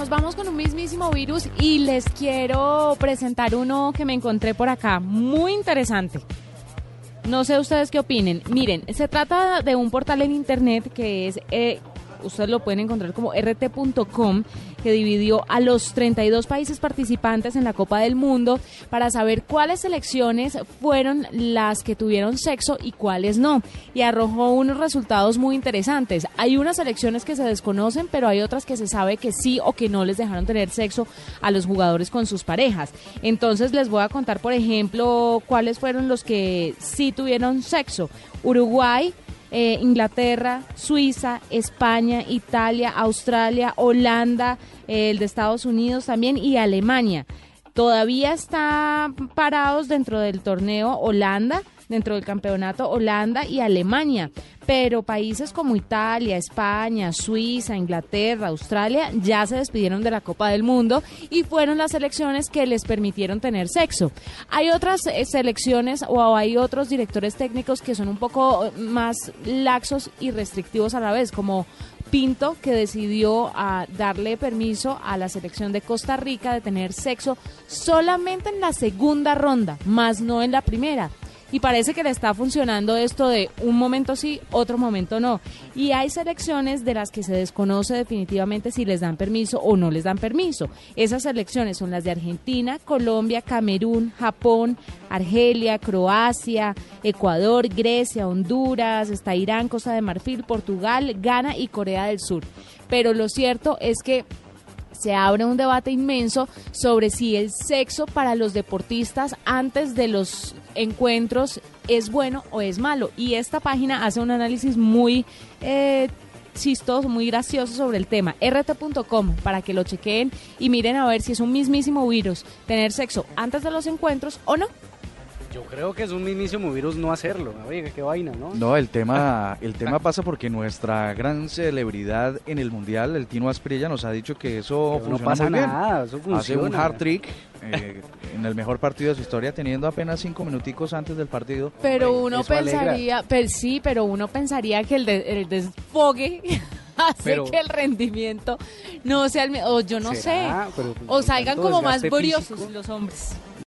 nos vamos con un mismísimo virus y les quiero presentar uno que me encontré por acá, muy interesante. No sé ustedes qué opinen. Miren, se trata de un portal en internet que es eh, ustedes lo pueden encontrar como rt.com, que dividió a los 32 países participantes en la Copa del Mundo para saber cuáles selecciones fueron las que tuvieron sexo y cuáles no. Y arrojó unos resultados muy interesantes. Hay unas selecciones que se desconocen, pero hay otras que se sabe que sí o que no les dejaron tener sexo a los jugadores con sus parejas. Entonces les voy a contar, por ejemplo, cuáles fueron los que sí tuvieron sexo. Uruguay, eh, Inglaterra, Suiza, España, Italia, Australia, Holanda, el de Estados Unidos también y Alemania. Todavía está parados dentro del torneo Holanda, dentro del campeonato Holanda y Alemania pero países como Italia, España, Suiza, Inglaterra, Australia ya se despidieron de la Copa del Mundo y fueron las selecciones que les permitieron tener sexo. Hay otras eh, selecciones o hay otros directores técnicos que son un poco más laxos y restrictivos a la vez, como Pinto, que decidió ah, darle permiso a la selección de Costa Rica de tener sexo solamente en la segunda ronda, más no en la primera y parece que le está funcionando esto de un momento sí, otro momento no. Y hay selecciones de las que se desconoce definitivamente si les dan permiso o no les dan permiso. Esas selecciones son las de Argentina, Colombia, Camerún, Japón, Argelia, Croacia, Ecuador, Grecia, Honduras, está Irán, Costa de Marfil, Portugal, Ghana y Corea del Sur. Pero lo cierto es que se abre un debate inmenso sobre si el sexo para los deportistas antes de los encuentros es bueno o es malo. Y esta página hace un análisis muy eh, chistoso, muy gracioso sobre el tema. rt.com para que lo chequeen y miren a ver si es un mismísimo virus tener sexo antes de los encuentros o no. Yo creo que es un mismísimo virus no hacerlo. Oye, qué vaina, ¿no? No, el tema, el tema pasa porque nuestra gran celebridad en el mundial, el Tino Asprilla, nos ha dicho que eso funciona no pasa muy nada, Eso funciona. Hace un hard trick eh, en el mejor partido de su historia, teniendo apenas cinco minuticos antes del partido. Pero uno pensaría, pero sí, pero uno pensaría que el, el desfogue hace que el rendimiento no sea el o yo no sé, o salgan como más briosos los hombres.